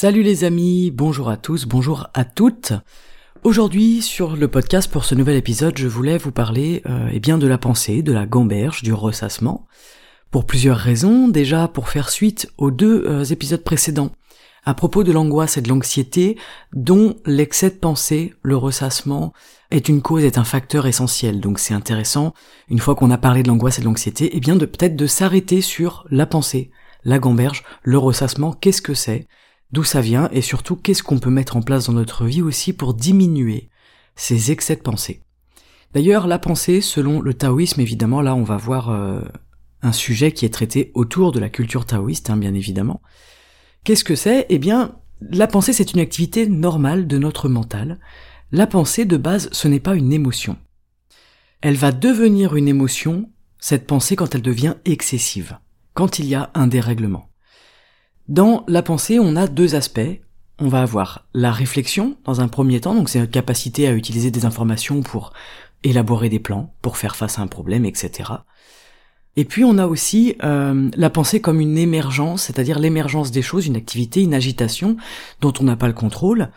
Salut les amis, bonjour à tous, bonjour à toutes. Aujourd'hui sur le podcast pour ce nouvel épisode, je voulais vous parler euh, eh bien de la pensée, de la gamberge, du ressassement, pour plusieurs raisons. Déjà pour faire suite aux deux euh, épisodes précédents à propos de l'angoisse et de l'anxiété dont l'excès de pensée, le ressassement, est une cause, est un facteur essentiel. Donc c'est intéressant, une fois qu'on a parlé de l'angoisse et de l'anxiété, eh bien de peut-être de s'arrêter sur la pensée, la gamberge, le ressassement, qu'est-ce que c'est, d'où ça vient et surtout qu'est-ce qu'on peut mettre en place dans notre vie aussi pour diminuer ces excès de pensée. D'ailleurs, la pensée, selon le taoïsme, évidemment, là on va voir euh, un sujet qui est traité autour de la culture taoïste, hein, bien évidemment. Qu'est-ce que c'est? Eh bien, la pensée, c'est une activité normale de notre mental. La pensée, de base, ce n'est pas une émotion. Elle va devenir une émotion, cette pensée, quand elle devient excessive, quand il y a un dérèglement. Dans la pensée, on a deux aspects. On va avoir la réflexion, dans un premier temps, donc c'est une capacité à utiliser des informations pour élaborer des plans, pour faire face à un problème, etc. Et puis on a aussi euh, la pensée comme une émergence, c'est-à-dire l'émergence des choses, une activité, une agitation dont on n'a pas le contrôle,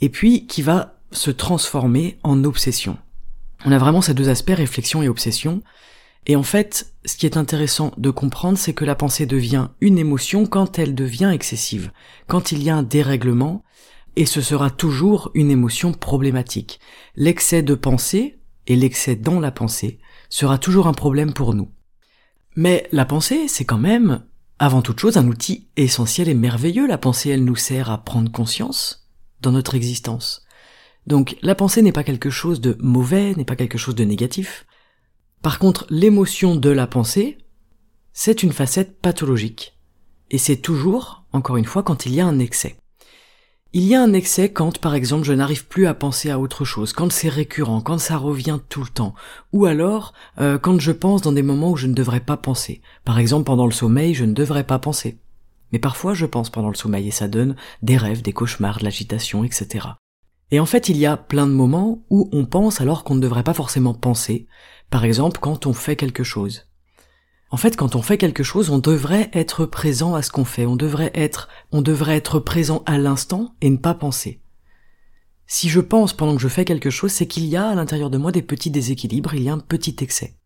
et puis qui va se transformer en obsession. On a vraiment ces deux aspects, réflexion et obsession. Et en fait, ce qui est intéressant de comprendre, c'est que la pensée devient une émotion quand elle devient excessive, quand il y a un dérèglement, et ce sera toujours une émotion problématique. L'excès de pensée, et l'excès dans la pensée, sera toujours un problème pour nous. Mais la pensée, c'est quand même, avant toute chose, un outil essentiel et merveilleux. La pensée, elle nous sert à prendre conscience dans notre existence. Donc la pensée n'est pas quelque chose de mauvais, n'est pas quelque chose de négatif. Par contre, l'émotion de la pensée, c'est une facette pathologique. Et c'est toujours, encore une fois, quand il y a un excès. Il y a un excès quand, par exemple, je n'arrive plus à penser à autre chose, quand c'est récurrent, quand ça revient tout le temps, ou alors euh, quand je pense dans des moments où je ne devrais pas penser. Par exemple, pendant le sommeil, je ne devrais pas penser. Mais parfois, je pense pendant le sommeil et ça donne des rêves, des cauchemars, de l'agitation, etc. Et en fait, il y a plein de moments où on pense alors qu'on ne devrait pas forcément penser. Par exemple, quand on fait quelque chose. En fait, quand on fait quelque chose, on devrait être présent à ce qu'on fait, on devrait être, on devrait être présent à l'instant et ne pas penser. Si je pense pendant que je fais quelque chose, c'est qu'il y a à l'intérieur de moi des petits déséquilibres, il y a un petit excès.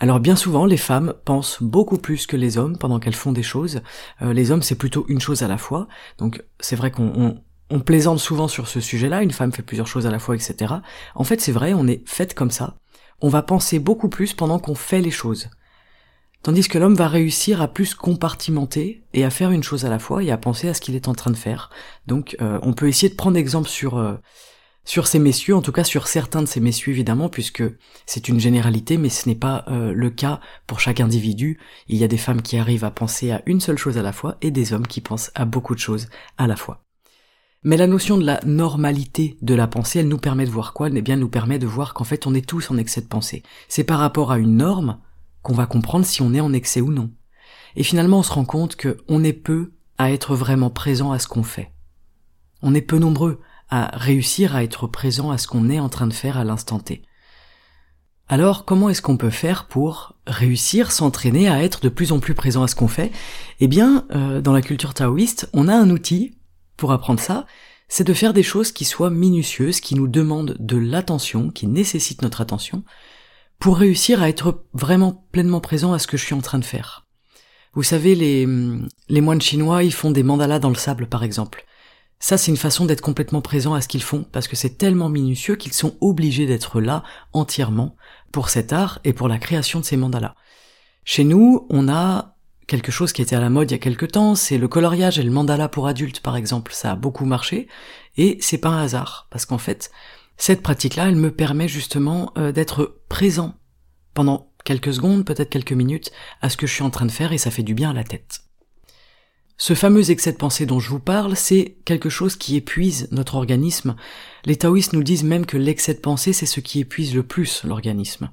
Alors bien souvent, les femmes pensent beaucoup plus que les hommes pendant qu'elles font des choses. Euh, les hommes, c'est plutôt une chose à la fois. Donc c'est vrai qu'on on, plaisante souvent sur ce sujet-là, une femme fait plusieurs choses à la fois, etc. En fait, c'est vrai, on est faite comme ça. On va penser beaucoup plus pendant qu'on fait les choses. Tandis que l'homme va réussir à plus compartimenter et à faire une chose à la fois et à penser à ce qu'il est en train de faire. Donc euh, on peut essayer de prendre exemple sur euh, sur ces messieurs, en tout cas sur certains de ces messieurs évidemment, puisque c'est une généralité, mais ce n'est pas euh, le cas pour chaque individu. Il y a des femmes qui arrivent à penser à une seule chose à la fois et des hommes qui pensent à beaucoup de choses à la fois. Mais la notion de la normalité de la pensée, elle nous permet de voir quoi? Eh bien, elle nous permet de voir qu'en fait, on est tous en excès de pensée. C'est par rapport à une norme qu'on va comprendre si on est en excès ou non. Et finalement, on se rend compte qu'on est peu à être vraiment présent à ce qu'on fait. On est peu nombreux à réussir à être présent à ce qu'on est en train de faire à l'instant T. Alors, comment est-ce qu'on peut faire pour réussir, s'entraîner à être de plus en plus présent à ce qu'on fait? Eh bien, euh, dans la culture taoïste, on a un outil pour apprendre ça, c'est de faire des choses qui soient minutieuses, qui nous demandent de l'attention, qui nécessitent notre attention, pour réussir à être vraiment pleinement présent à ce que je suis en train de faire. Vous savez, les, les moines chinois, ils font des mandalas dans le sable, par exemple. Ça, c'est une façon d'être complètement présent à ce qu'ils font, parce que c'est tellement minutieux qu'ils sont obligés d'être là entièrement pour cet art et pour la création de ces mandalas. Chez nous, on a quelque chose qui était à la mode il y a quelque temps, c'est le coloriage et le mandala pour adultes, par exemple. Ça a beaucoup marché, et c'est pas un hasard, parce qu'en fait, cette pratique-là, elle me permet justement euh, d'être présent pendant quelques secondes, peut-être quelques minutes, à ce que je suis en train de faire et ça fait du bien à la tête. Ce fameux excès de pensée dont je vous parle, c'est quelque chose qui épuise notre organisme. Les taoïstes nous disent même que l'excès de pensée, c'est ce qui épuise le plus l'organisme.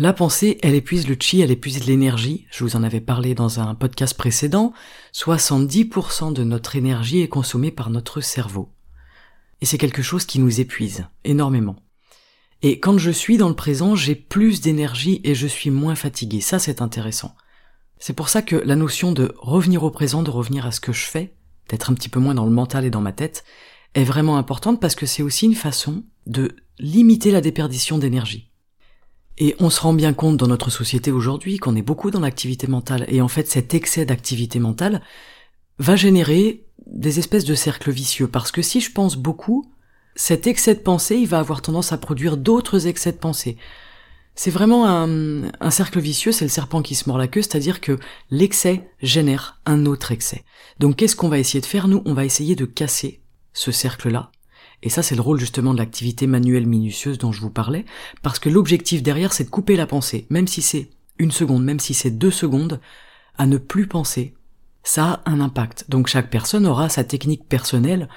La pensée, elle épuise le chi, elle épuise l'énergie. Je vous en avais parlé dans un podcast précédent. 70% de notre énergie est consommée par notre cerveau. Et c'est quelque chose qui nous épuise énormément. Et quand je suis dans le présent, j'ai plus d'énergie et je suis moins fatigué. Ça, c'est intéressant. C'est pour ça que la notion de revenir au présent, de revenir à ce que je fais, d'être un petit peu moins dans le mental et dans ma tête, est vraiment importante parce que c'est aussi une façon de limiter la déperdition d'énergie. Et on se rend bien compte dans notre société aujourd'hui qu'on est beaucoup dans l'activité mentale, et en fait cet excès d'activité mentale va générer des espèces de cercles vicieux, parce que si je pense beaucoup, cet excès de pensée, il va avoir tendance à produire d'autres excès de pensée. C'est vraiment un, cercle vicieux, c'est le serpent qui se mord la queue, c'est-à-dire que l'excès génère un autre excès. Donc qu'est-ce qu'on va essayer de faire Nous, on va essayer de casser ce cercle-là. Et ça, c'est le rôle justement de l'activité manuelle minutieuse dont je vous parlais, parce que l'objectif derrière, c'est de couper la pensée, même si c'est une seconde, même si c'est deux secondes, à ne plus penser. Ça a un impact. Donc chaque personne aura sa technique personnelle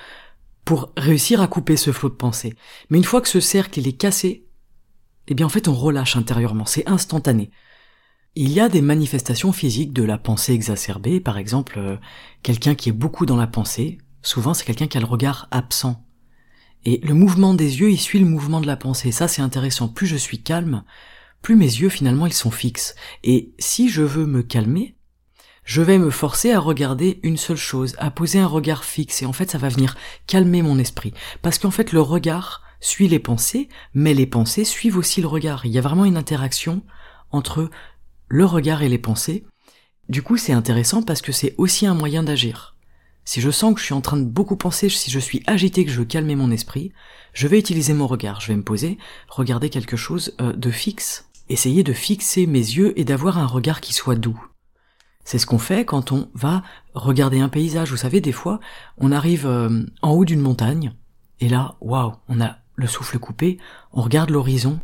pour réussir à couper ce flot de pensée. Mais une fois que ce cercle est cassé, eh bien en fait on relâche intérieurement, c'est instantané. Il y a des manifestations physiques de la pensée exacerbée, par exemple euh, quelqu'un qui est beaucoup dans la pensée, souvent c'est quelqu'un qui a le regard absent. Et le mouvement des yeux, il suit le mouvement de la pensée, ça c'est intéressant, plus je suis calme, plus mes yeux finalement ils sont fixes. Et si je veux me calmer, je vais me forcer à regarder une seule chose, à poser un regard fixe, et en fait ça va venir calmer mon esprit. Parce qu'en fait le regard, suit les pensées, mais les pensées suivent aussi le regard. Il y a vraiment une interaction entre le regard et les pensées. Du coup, c'est intéressant parce que c'est aussi un moyen d'agir. Si je sens que je suis en train de beaucoup penser, si je suis agité, que je veux calmer mon esprit, je vais utiliser mon regard. Je vais me poser, regarder quelque chose euh, de fixe, essayer de fixer mes yeux et d'avoir un regard qui soit doux. C'est ce qu'on fait quand on va regarder un paysage. Vous savez, des fois, on arrive euh, en haut d'une montagne, et là, waouh, on a le souffle coupé, on regarde l'horizon,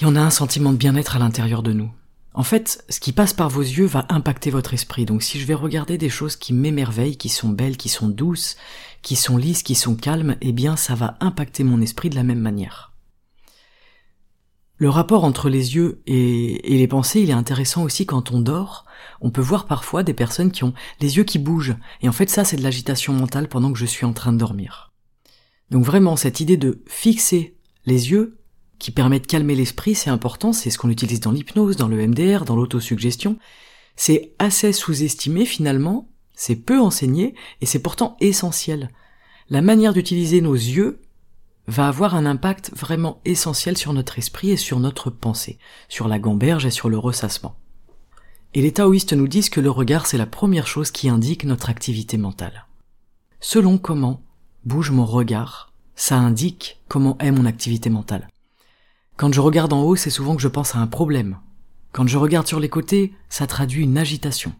et on a un sentiment de bien-être à l'intérieur de nous. En fait, ce qui passe par vos yeux va impacter votre esprit. Donc si je vais regarder des choses qui m'émerveillent, qui sont belles, qui sont douces, qui sont lisses, qui sont calmes, eh bien ça va impacter mon esprit de la même manière. Le rapport entre les yeux et, les pensées, il est intéressant aussi quand on dort. On peut voir parfois des personnes qui ont les yeux qui bougent. Et en fait, ça, c'est de l'agitation mentale pendant que je suis en train de dormir. Donc vraiment, cette idée de fixer les yeux, qui permet de calmer l'esprit, c'est important, c'est ce qu'on utilise dans l'hypnose, dans le MDR, dans l'autosuggestion. C'est assez sous-estimé finalement, c'est peu enseigné, et c'est pourtant essentiel. La manière d'utiliser nos yeux va avoir un impact vraiment essentiel sur notre esprit et sur notre pensée, sur la gamberge et sur le ressassement. Et les taoïstes nous disent que le regard c'est la première chose qui indique notre activité mentale. Selon comment bouge mon regard, ça indique comment est mon activité mentale. Quand je regarde en haut, c'est souvent que je pense à un problème. Quand je regarde sur les côtés, ça traduit une agitation.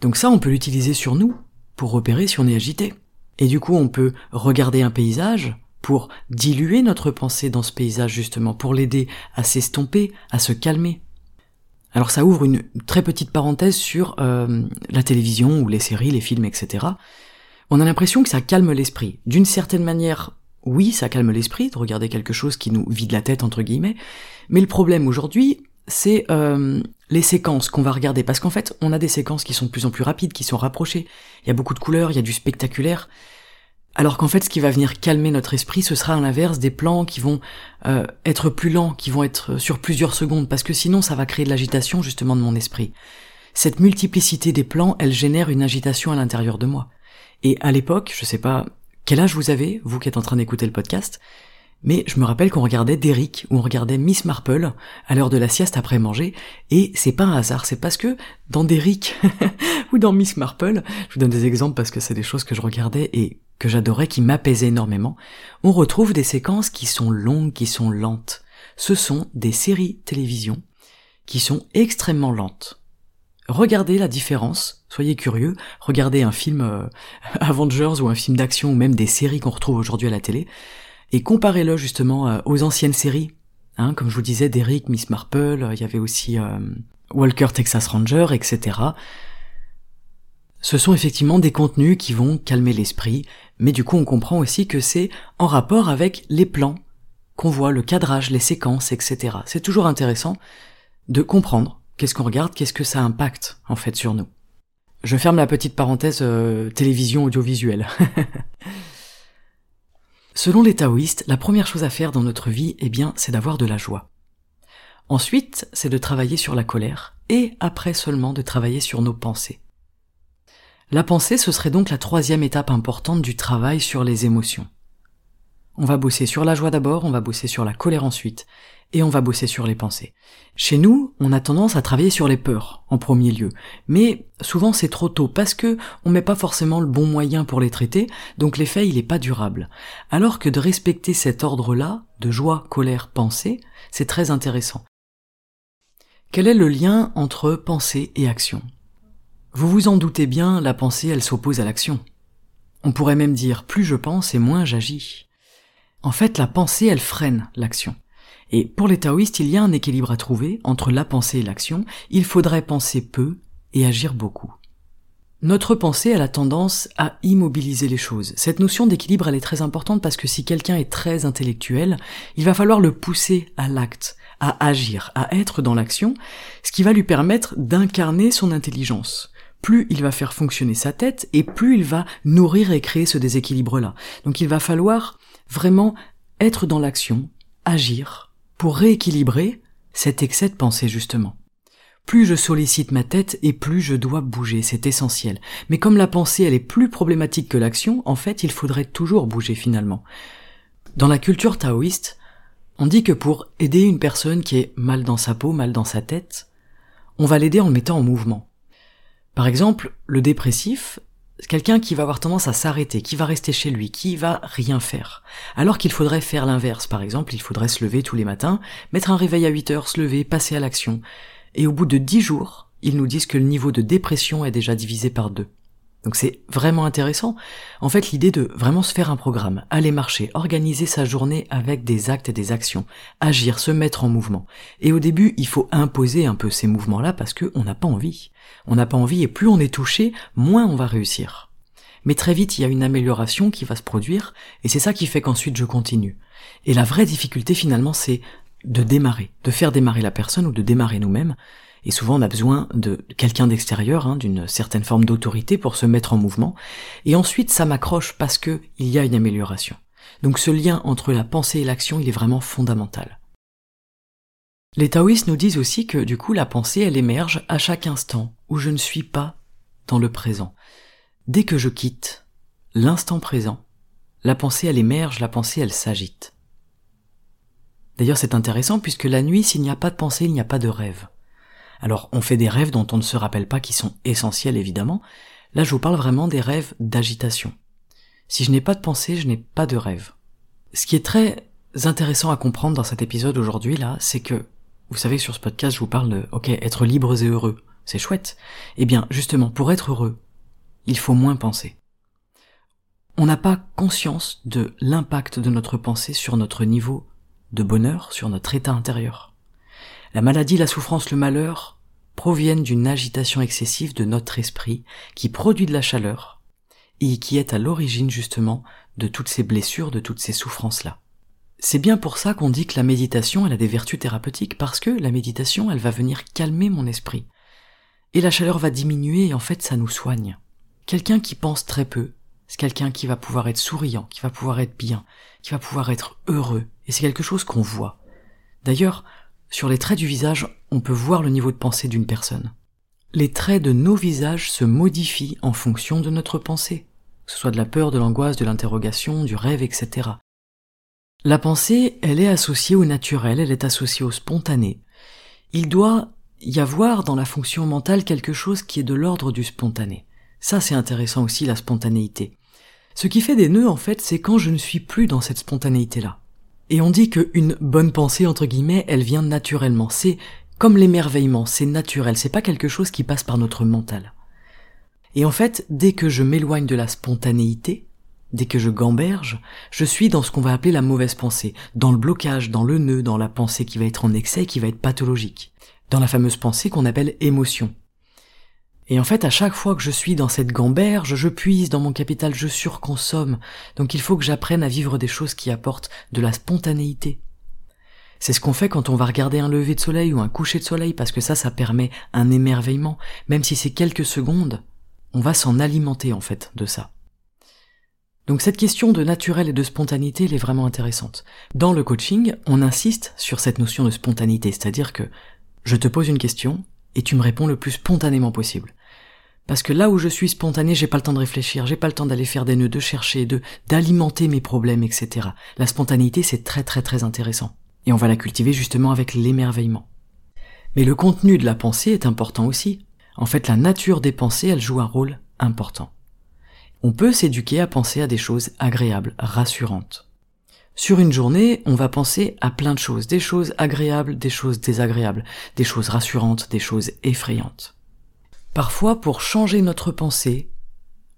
Donc ça, on peut l'utiliser sur nous pour repérer si on est agité. Et du coup, on peut regarder un paysage pour diluer notre pensée dans ce paysage justement, pour l'aider à s'estomper, à se calmer. Alors ça ouvre une très petite parenthèse sur euh, la télévision ou les séries, les films, etc on a l'impression que ça calme l'esprit. D'une certaine manière, oui, ça calme l'esprit de regarder quelque chose qui nous vide la tête, entre guillemets, mais le problème aujourd'hui, c'est euh, les séquences qu'on va regarder, parce qu'en fait, on a des séquences qui sont de plus en plus rapides, qui sont rapprochées, il y a beaucoup de couleurs, il y a du spectaculaire, alors qu'en fait, ce qui va venir calmer notre esprit, ce sera à l'inverse des plans qui vont euh, être plus lents, qui vont être sur plusieurs secondes, parce que sinon, ça va créer de l'agitation justement de mon esprit. Cette multiplicité des plans, elle génère une agitation à l'intérieur de moi. Et à l'époque, je sais pas quel âge vous avez, vous qui êtes en train d'écouter le podcast, mais je me rappelle qu'on regardait Derrick ou on regardait Miss Marple à l'heure de la sieste après manger, et c'est pas un hasard, c'est parce que dans Derrick ou dans Miss Marple, je vous donne des exemples parce que c'est des choses que je regardais et que j'adorais, qui m'apaisaient énormément, on retrouve des séquences qui sont longues, qui sont lentes. Ce sont des séries télévision qui sont extrêmement lentes. Regardez la différence, soyez curieux, regardez un film euh, Avengers ou un film d'action ou même des séries qu'on retrouve aujourd'hui à la télé, et comparez-le justement euh, aux anciennes séries Hein, comme je vous disais, Derrick, Miss Marple, il y avait aussi euh, Walker Texas Ranger, etc. Ce sont effectivement des contenus qui vont calmer l'esprit, mais du coup on comprend aussi que c'est en rapport avec les plans qu'on voit, le cadrage, les séquences, etc. C'est toujours intéressant de comprendre qu'est-ce qu'on regarde, qu'est-ce que ça impacte en fait sur nous. Je ferme la petite parenthèse euh, télévision audiovisuelle. Selon les taoïstes, la première chose à faire dans notre vie, eh bien, c'est d'avoir de la joie. Ensuite, c'est de travailler sur la colère, et après seulement de travailler sur nos pensées. La pensée, ce serait donc la troisième étape importante du travail sur les émotions. On va bosser sur la joie d'abord, on va bosser sur la colère ensuite, et on va bosser sur les pensées. Chez nous, on a tendance à travailler sur les peurs en premier lieu, mais souvent c'est trop tôt parce que on met pas forcément le bon moyen pour les traiter, donc l'effet il est pas durable. Alors que de respecter cet ordre-là, de joie, colère, pensée, c'est très intéressant. Quel est le lien entre pensée et action? Vous vous en doutez bien, la pensée elle s'oppose à l'action. On pourrait même dire plus je pense et moins j'agis. En fait, la pensée elle freine l'action. Et pour les taoïstes, il y a un équilibre à trouver entre la pensée et l'action. Il faudrait penser peu et agir beaucoup. Notre pensée a la tendance à immobiliser les choses. Cette notion d'équilibre, elle est très importante parce que si quelqu'un est très intellectuel, il va falloir le pousser à l'acte, à agir, à être dans l'action, ce qui va lui permettre d'incarner son intelligence. Plus il va faire fonctionner sa tête et plus il va nourrir et créer ce déséquilibre-là. Donc il va falloir vraiment être dans l'action, agir, pour rééquilibrer cet excès de pensée justement. Plus je sollicite ma tête et plus je dois bouger, c'est essentiel. Mais comme la pensée elle est plus problématique que l'action, en fait il faudrait toujours bouger finalement. Dans la culture taoïste, on dit que pour aider une personne qui est mal dans sa peau, mal dans sa tête, on va l'aider en le mettant en mouvement. Par exemple, le dépressif, quelqu'un qui va avoir tendance à s'arrêter, qui va rester chez lui, qui va rien faire. Alors qu'il faudrait faire l'inverse. Par exemple, il faudrait se lever tous les matins, mettre un réveil à 8 heures, se lever, passer à l'action. Et au bout de 10 jours, ils nous disent que le niveau de dépression est déjà divisé par deux. Donc c'est vraiment intéressant. En fait, l'idée de vraiment se faire un programme, aller marcher, organiser sa journée avec des actes et des actions, agir, se mettre en mouvement. Et au début, il faut imposer un peu ces mouvements-là parce qu'on n'a pas envie. On n'a pas envie et plus on est touché, moins on va réussir. Mais très vite, il y a une amélioration qui va se produire et c'est ça qui fait qu'ensuite je continue. Et la vraie difficulté finalement, c'est de démarrer, de faire démarrer la personne ou de démarrer nous-mêmes et souvent, on a besoin de quelqu'un d'extérieur, hein, d'une certaine forme d'autorité pour se mettre en mouvement. Et ensuite, ça m'accroche parce que il y a une amélioration. Donc ce lien entre la pensée et l'action, il est vraiment fondamental. Les taoïstes nous disent aussi que du coup la pensée elle émerge à chaque instant où je ne suis pas dans le présent. Dès que je quitte l'instant présent, la pensée elle émerge, la pensée elle s'agite. D'ailleurs c'est intéressant puisque la nuit s'il n'y a pas de pensée il n'y a pas de rêve. Alors on fait des rêves dont on ne se rappelle pas qui sont essentiels évidemment. Là je vous parle vraiment des rêves d'agitation. Si je n'ai pas de pensée, je n'ai pas de rêve. Ce qui est très intéressant à comprendre dans cet épisode aujourd'hui là, c'est que vous savez sur ce podcast je vous parle de ok être libres et heureux. C'est chouette. Eh bien justement pour être heureux, il faut moins penser. On n'a pas conscience de l'impact de notre pensée sur notre niveau de bonheur, sur notre état intérieur. La maladie, la souffrance, le malheur proviennent d'une agitation excessive de notre esprit qui produit de la chaleur et qui est à l'origine justement de toutes ces blessures, de toutes ces souffrances-là. C'est bien pour ça qu'on dit que la méditation, elle a des vertus thérapeutiques, parce que la méditation, elle va venir calmer mon esprit. Et la chaleur va diminuer et en fait, ça nous soigne. Quelqu'un qui pense très peu, c'est quelqu'un qui va pouvoir être souriant, qui va pouvoir être bien, qui va pouvoir être heureux. Et c'est quelque chose qu'on voit. D'ailleurs, sur les traits du visage, on peut voir le niveau de pensée d'une personne. Les traits de nos visages se modifient en fonction de notre pensée, que ce soit de la peur, de l'angoisse, de l'interrogation, du rêve, etc. La pensée, elle est associée au naturel, elle est associée au spontané. Il doit y avoir dans la fonction mentale quelque chose qui est de l'ordre du spontané. Ça, c'est intéressant aussi, la spontanéité. Ce qui fait des nœuds, en fait, c'est quand je ne suis plus dans cette spontanéité-là. Et on dit qu'une bonne pensée, entre guillemets, elle vient naturellement. C'est comme l'émerveillement, c'est naturel, c'est pas quelque chose qui passe par notre mental. Et en fait, dès que je m'éloigne de la spontanéité, dès que je gamberge, je suis dans ce qu'on va appeler la mauvaise pensée, dans le blocage, dans le nœud, dans la pensée qui va être en excès, qui va être pathologique, dans la fameuse pensée qu'on appelle émotion. Et en fait, à chaque fois que je suis dans cette gamberge, je puise dans mon capital, je surconsomme. Donc il faut que j'apprenne à vivre des choses qui apportent de la spontanéité. C'est ce qu'on fait quand on va regarder un lever de soleil ou un coucher de soleil, parce que ça, ça permet un émerveillement. Même si c'est quelques secondes, on va s'en alimenter en fait de ça. Donc cette question de naturel et de spontanéité, elle est vraiment intéressante. Dans le coaching, on insiste sur cette notion de spontanéité, c'est-à-dire que je te pose une question et tu me réponds le plus spontanément possible. Parce que là où je suis spontané, j'ai pas le temps de réfléchir, j'ai pas le temps d'aller faire des nœuds, de chercher, de d'alimenter mes problèmes, etc. La spontanéité, c'est très très très intéressant. Et on va la cultiver justement avec l'émerveillement. Mais le contenu de la pensée est important aussi. En fait, la nature des pensées, elle joue un rôle important. On peut s'éduquer à penser à des choses agréables, rassurantes. Sur une journée, on va penser à plein de choses, des choses agréables, des choses désagréables, des choses rassurantes, des choses effrayantes. Parfois, pour changer notre pensée,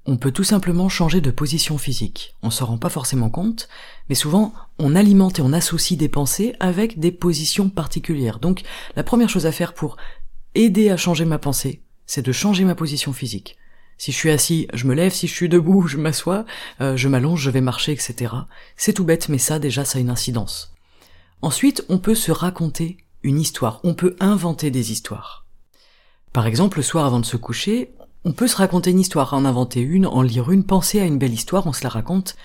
on peut tout simplement changer de position physique. On s'en rend pas forcément compte, mais souvent on alimente et on associe des pensées avec des positions particulières. Donc la première chose à faire pour aider à changer ma pensée, c'est de changer ma position physique. Si je suis assis, je me lève, si je suis debout, je m'assois, euh, je m'allonge, je vais marcher, etc. C'est tout bête, mais ça déjà ça a une incidence. Ensuite, on peut se raconter une histoire, on peut inventer des histoires. Par exemple, le soir avant de se coucher, on peut se raconter une histoire, en inventer une, en lire une, penser à une belle histoire, on se la raconte.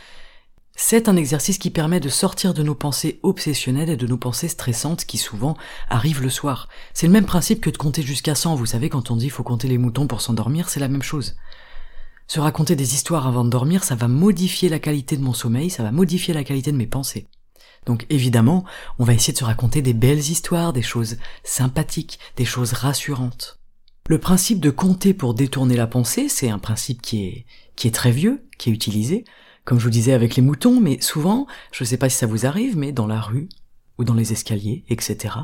C'est un exercice qui permet de sortir de nos pensées obsessionnelles et de nos pensées stressantes qui souvent arrivent le soir. C'est le même principe que de compter jusqu'à 100, vous savez quand on dit faut compter les moutons pour s'endormir, c'est la même chose. Se raconter des histoires avant de dormir, ça va modifier la qualité de mon sommeil, ça va modifier la qualité de mes pensées. Donc évidemment, on va essayer de se raconter des belles histoires, des choses sympathiques, des choses rassurantes. Le principe de compter pour détourner la pensée, c'est un principe qui est, qui est très vieux, qui est utilisé, comme je vous disais avec les moutons, mais souvent, je ne sais pas si ça vous arrive, mais dans la rue, ou dans les escaliers, etc.,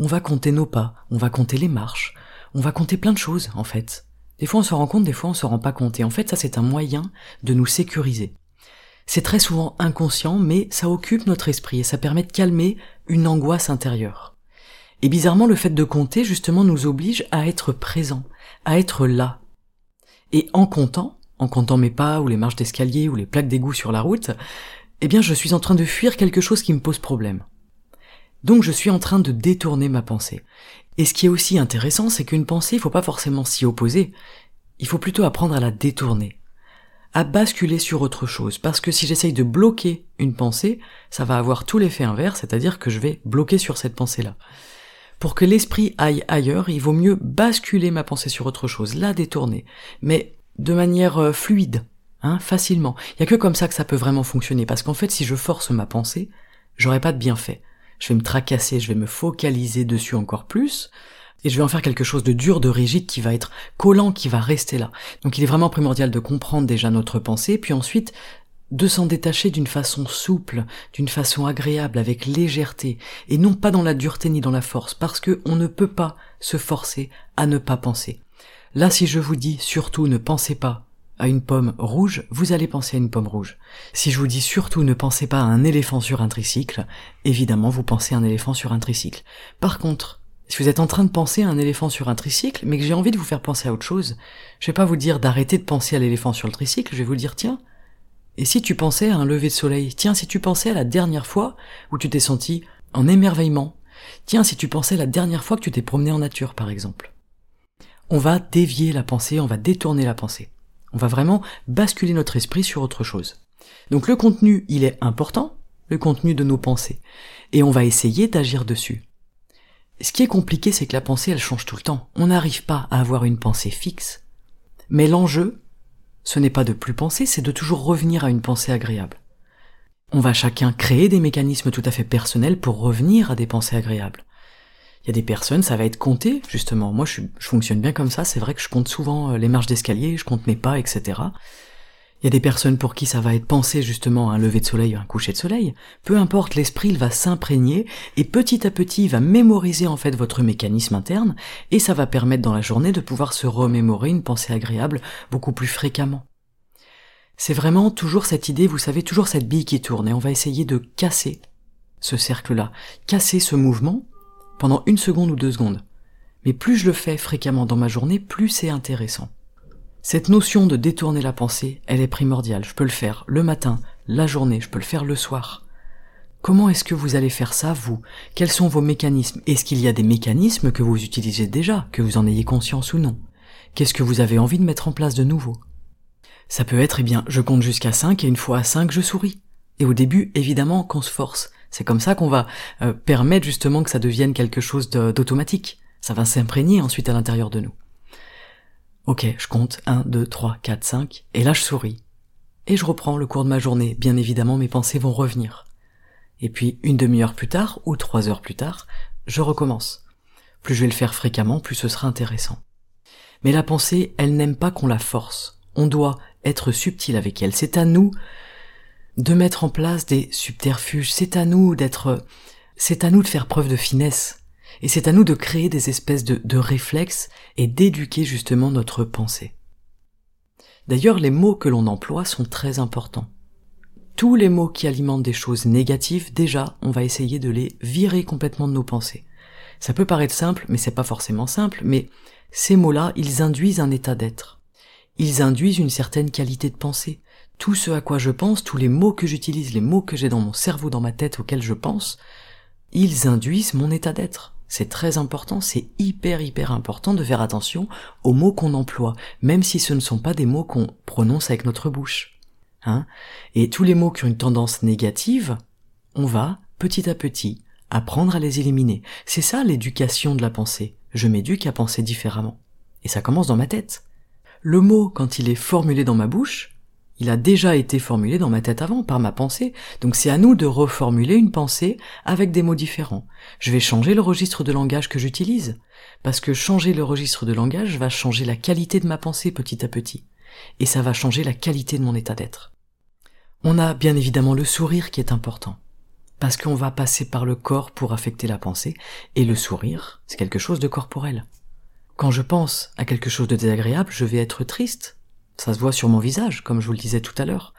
on va compter nos pas, on va compter les marches, on va compter plein de choses, en fait. Des fois on se rend compte, des fois on se rend pas compte, et en fait ça c'est un moyen de nous sécuriser. C'est très souvent inconscient, mais ça occupe notre esprit et ça permet de calmer une angoisse intérieure. Et bizarrement, le fait de compter, justement, nous oblige à être présent, à être là. Et en comptant, en comptant mes pas, ou les marches d'escalier, ou les plaques d'égout sur la route, eh bien je suis en train de fuir quelque chose qui me pose problème. Donc je suis en train de détourner ma pensée. Et ce qui est aussi intéressant, c'est qu'une pensée, il faut pas forcément s'y opposer, il faut plutôt apprendre à la détourner, à basculer sur autre chose, parce que si j'essaye de bloquer une pensée, ça va avoir tout l'effet inverse, c'est-à-dire que je vais bloquer sur cette pensée-là. Pour que l'esprit aille ailleurs, il vaut mieux basculer ma pensée sur autre chose, la détourner. Mais de manière euh, fluide, hein, facilement. Il y a que comme ça que ça peut vraiment fonctionner, parce qu'en fait, si je force ma pensée, j'aurai pas de bienfait. Je vais me tracasser, je vais me focaliser dessus encore plus, et je vais en faire quelque chose de dur, de rigide, qui va être collant, qui va rester là. Donc il est vraiment primordial de comprendre déjà notre pensée, puis ensuite de s'en détacher d'une façon souple, d'une façon agréable, avec légèreté, et non pas dans la dureté ni dans la force, parce que on ne peut pas se forcer à ne pas penser. Là, si je vous dis surtout ne pensez pas à une pomme rouge, vous allez penser à une pomme rouge. Si je vous dis surtout ne pensez pas à un éléphant sur un tricycle, évidemment vous pensez à un éléphant sur un tricycle. Par contre, si vous êtes en train de penser à un éléphant sur un tricycle, mais que j'ai envie de vous faire penser à autre chose, je vais pas vous dire d'arrêter de penser à l'éléphant sur le tricycle, je vais vous dire tiens, et si tu pensais à un lever de soleil Tiens, si tu pensais à la dernière fois où tu t'es senti en émerveillement Tiens, si tu pensais la dernière fois que tu t'es promené en nature, par exemple on va dévier la pensée, on va détourner la pensée. On va vraiment basculer notre esprit sur autre chose. Donc le contenu, il est important, le contenu de nos pensées, et on va essayer d'agir dessus. Ce qui est compliqué, c'est que la pensée, elle change tout le temps. On n'arrive pas à avoir une pensée fixe. Mais l'enjeu, ce n'est pas de plus penser, c'est de toujours revenir à une pensée agréable. On va chacun créer des mécanismes tout à fait personnels pour revenir à des pensées agréables. Il y a des personnes, ça va être compté, justement. Moi, je, fonctionne bien comme ça. C'est vrai que je compte souvent euh, les marches d'escalier, je compte mes pas, etc. Il y a des personnes pour qui ça va être pensé justement à un lever de soleil ou un coucher de soleil. Peu importe, l'esprit, il va s'imprégner et petit à petit, il va mémoriser en fait votre mécanisme interne et ça va permettre dans la journée de pouvoir se remémorer une pensée agréable beaucoup plus fréquemment. C'est vraiment toujours cette idée, vous savez, toujours cette bille qui tourne, et on va essayer de casser ce cercle-là, casser ce mouvement pendant une seconde ou deux secondes. Mais plus je le fais fréquemment dans ma journée, plus c'est intéressant. Cette notion de détourner la pensée, elle est primordiale. Je peux le faire le matin, la journée, je peux le faire le soir. Comment est-ce que vous allez faire ça, vous? Quels sont vos mécanismes? Est-ce qu'il y a des mécanismes que vous utilisez déjà, que vous en ayez conscience ou non? Qu'est-ce que vous avez envie de mettre en place de nouveau? Ça peut être, eh bien, je compte jusqu'à 5 et une fois à 5, je souris. Et au début, évidemment, qu'on se force. C'est comme ça qu'on va euh, permettre justement que ça devienne quelque chose d'automatique. Ça va s'imprégner ensuite à l'intérieur de nous. Ok, je compte 1, 2, 3, 4, 5, et là je souris. Et je reprends le cours de ma journée. Bien évidemment, mes pensées vont revenir. Et puis, une demi-heure plus tard, ou trois heures plus tard, je recommence. Plus je vais le faire fréquemment, plus ce sera intéressant. Mais la pensée, elle n'aime pas qu'on la force. On doit être subtil avec elle. C'est à nous de mettre en place des subterfuges. C'est à nous d'être, c'est à nous de faire preuve de finesse. Et c'est à nous de créer des espèces de, réflexes et d'éduquer justement notre pensée. D'ailleurs, les mots que l'on emploie sont très importants. Tous les mots qui alimentent des choses négatives, déjà, on va essayer de les virer complètement de nos pensées. Ça peut paraître simple, mais c'est pas forcément simple, mais ces mots-là, ils induisent un état d'être. Ils induisent une certaine qualité de pensée. Tout ce à quoi je pense, tous les mots que j'utilise, les mots que j'ai dans mon cerveau, dans ma tête, auxquels je pense, ils induisent mon état d'être. C'est très important, c'est hyper hyper important de faire attention aux mots qu'on emploie, même si ce ne sont pas des mots qu'on prononce avec notre bouche. Hein Et tous les mots qui ont une tendance négative, on va, petit à petit, apprendre à les éliminer. C'est ça l'éducation de la pensée. Je m'éduque à penser différemment. Et ça commence dans ma tête. Le mot, quand il est formulé dans ma bouche, il a déjà été formulé dans ma tête avant, par ma pensée. Donc c'est à nous de reformuler une pensée avec des mots différents. Je vais changer le registre de langage que j'utilise. Parce que changer le registre de langage va changer la qualité de ma pensée petit à petit. Et ça va changer la qualité de mon état d'être. On a bien évidemment le sourire qui est important. Parce qu'on va passer par le corps pour affecter la pensée. Et le sourire, c'est quelque chose de corporel. Quand je pense à quelque chose de désagréable, je vais être triste, ça se voit sur mon visage, comme je vous le disais tout à l'heure.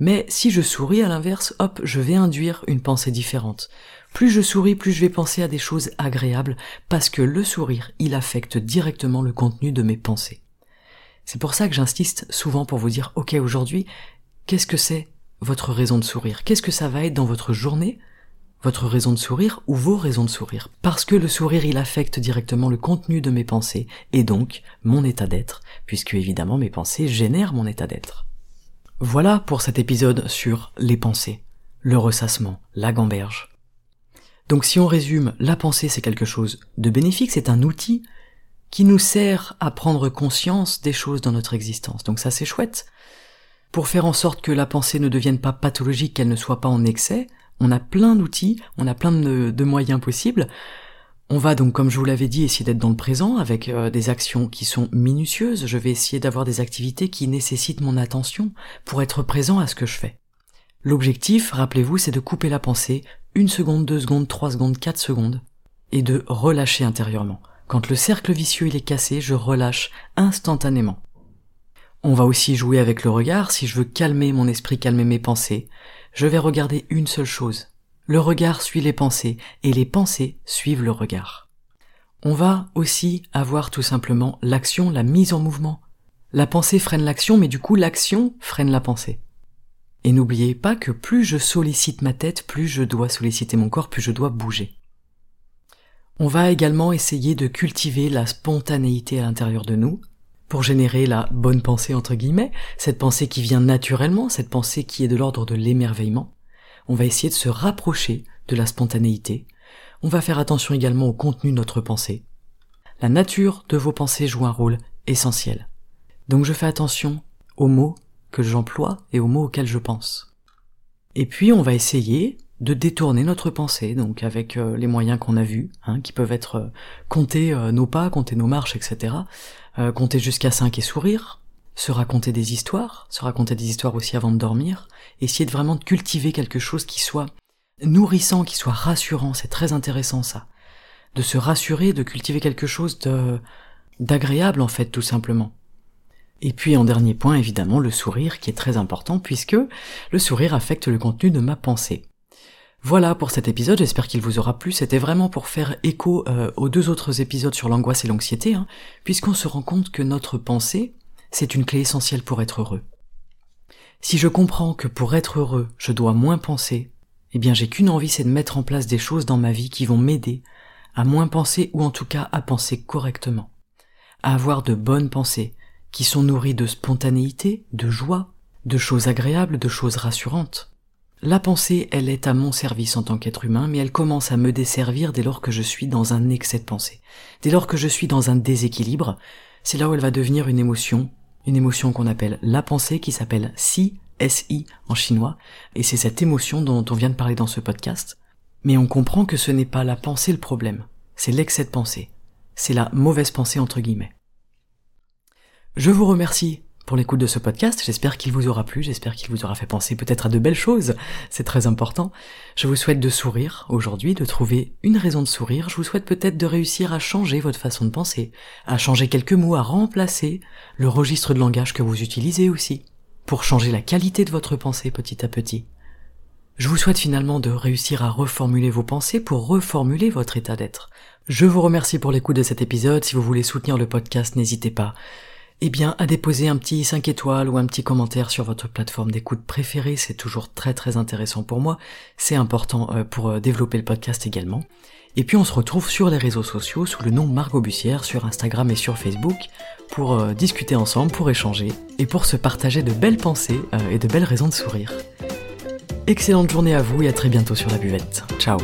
Mais si je souris à l'inverse, hop, je vais induire une pensée différente. Plus je souris, plus je vais penser à des choses agréables, parce que le sourire, il affecte directement le contenu de mes pensées. C'est pour ça que j'insiste souvent pour vous dire, ok, aujourd'hui, qu'est-ce que c'est votre raison de sourire? Qu'est-ce que ça va être dans votre journée? Votre raison de sourire ou vos raisons de sourire. Parce que le sourire, il affecte directement le contenu de mes pensées et donc mon état d'être, puisque évidemment mes pensées génèrent mon état d'être. Voilà pour cet épisode sur les pensées, le ressassement, la gamberge. Donc si on résume, la pensée c'est quelque chose de bénéfique, c'est un outil qui nous sert à prendre conscience des choses dans notre existence. Donc ça c'est chouette. Pour faire en sorte que la pensée ne devienne pas pathologique, qu'elle ne soit pas en excès, on a plein d'outils, on a plein de, moyens possibles. On va donc, comme je vous l'avais dit, essayer d'être dans le présent avec euh, des actions qui sont minutieuses. Je vais essayer d'avoir des activités qui nécessitent mon attention pour être présent à ce que je fais. L'objectif, rappelez-vous, c'est de couper la pensée une seconde, deux secondes, trois secondes, quatre secondes et de relâcher intérieurement. Quand le cercle vicieux il est cassé, je relâche instantanément. On va aussi jouer avec le regard si je veux calmer mon esprit, calmer mes pensées je vais regarder une seule chose. Le regard suit les pensées, et les pensées suivent le regard. On va aussi avoir tout simplement l'action, la mise en mouvement. La pensée freine l'action, mais du coup l'action freine la pensée. Et n'oubliez pas que plus je sollicite ma tête, plus je dois solliciter mon corps, plus je dois bouger. On va également essayer de cultiver la spontanéité à l'intérieur de nous, pour générer la bonne pensée entre guillemets, cette pensée qui vient naturellement, cette pensée qui est de l'ordre de l'émerveillement. On va essayer de se rapprocher de la spontanéité. On va faire attention également au contenu de notre pensée. La nature de vos pensées joue un rôle essentiel. Donc je fais attention aux mots que j'emploie et aux mots auxquels je pense. Et puis on va essayer de détourner notre pensée, donc avec euh, les moyens qu'on a vus, hein, qui peuvent être euh, compter euh, nos pas, compter nos marches, etc. compter jusqu'à 5 et sourire, se raconter des histoires, se raconter des histoires aussi avant de dormir, essayer de vraiment de cultiver quelque chose qui soit nourrissant, qui soit rassurant, c'est très intéressant ça. De se rassurer, de cultiver quelque chose de d'agréable en fait tout simplement. Et puis en dernier point, évidemment, le sourire qui est très important puisque le sourire affecte le contenu de ma pensée. Voilà pour cet épisode, j'espère qu'il vous aura plu. C'était vraiment pour faire écho euh, aux deux autres épisodes sur l'angoisse et l'anxiété, hein, puisqu'on se rend compte que notre pensée, c'est une clé essentielle pour être heureux. Si je comprends que pour être heureux, je dois moins penser, eh bien j'ai qu'une envie, c'est de mettre en place des choses dans ma vie qui vont m'aider à moins penser ou en tout cas à penser correctement, à avoir de bonnes pensées, qui sont nourries de spontanéité, de joie, de choses agréables, de choses rassurantes. La pensée, elle est à mon service en tant qu'être humain, mais elle commence à me desservir dès lors que je suis dans un excès de pensée. Dès lors que je suis dans un déséquilibre, c'est là où elle va devenir une émotion, une émotion qu'on appelle la pensée, qui s'appelle si, SI en chinois, et c'est cette émotion dont on vient de parler dans ce podcast. Mais on comprend que ce n'est pas la pensée le problème, c'est l'excès de pensée. C'est la mauvaise pensée entre guillemets. Je vous remercie pour l'écoute de ce podcast. J'espère qu'il vous aura plu, j'espère qu'il vous aura fait penser peut-être à de belles choses. C'est très important. Je vous souhaite de sourire aujourd'hui, de trouver une raison de sourire. Je vous souhaite peut-être de réussir à changer votre façon de penser, à changer quelques mots, à remplacer le registre de langage que vous utilisez aussi, pour changer la qualité de votre pensée petit à petit. Je vous souhaite finalement de réussir à reformuler vos pensées pour reformuler votre état d'être. Je vous remercie pour l'écoute de cet épisode. Si vous voulez soutenir le podcast, n'hésitez pas eh bien, à déposer un petit 5 étoiles ou un petit commentaire sur votre plateforme d'écoute préférée, c'est toujours très très intéressant pour moi, c'est important euh, pour euh, développer le podcast également. Et puis on se retrouve sur les réseaux sociaux sous le nom Margot Bussière sur Instagram et sur Facebook pour euh, discuter ensemble, pour échanger et pour se partager de belles pensées et de belles raisons de sourire. Excellente journée à vous et à très bientôt sur la buvette. Ciao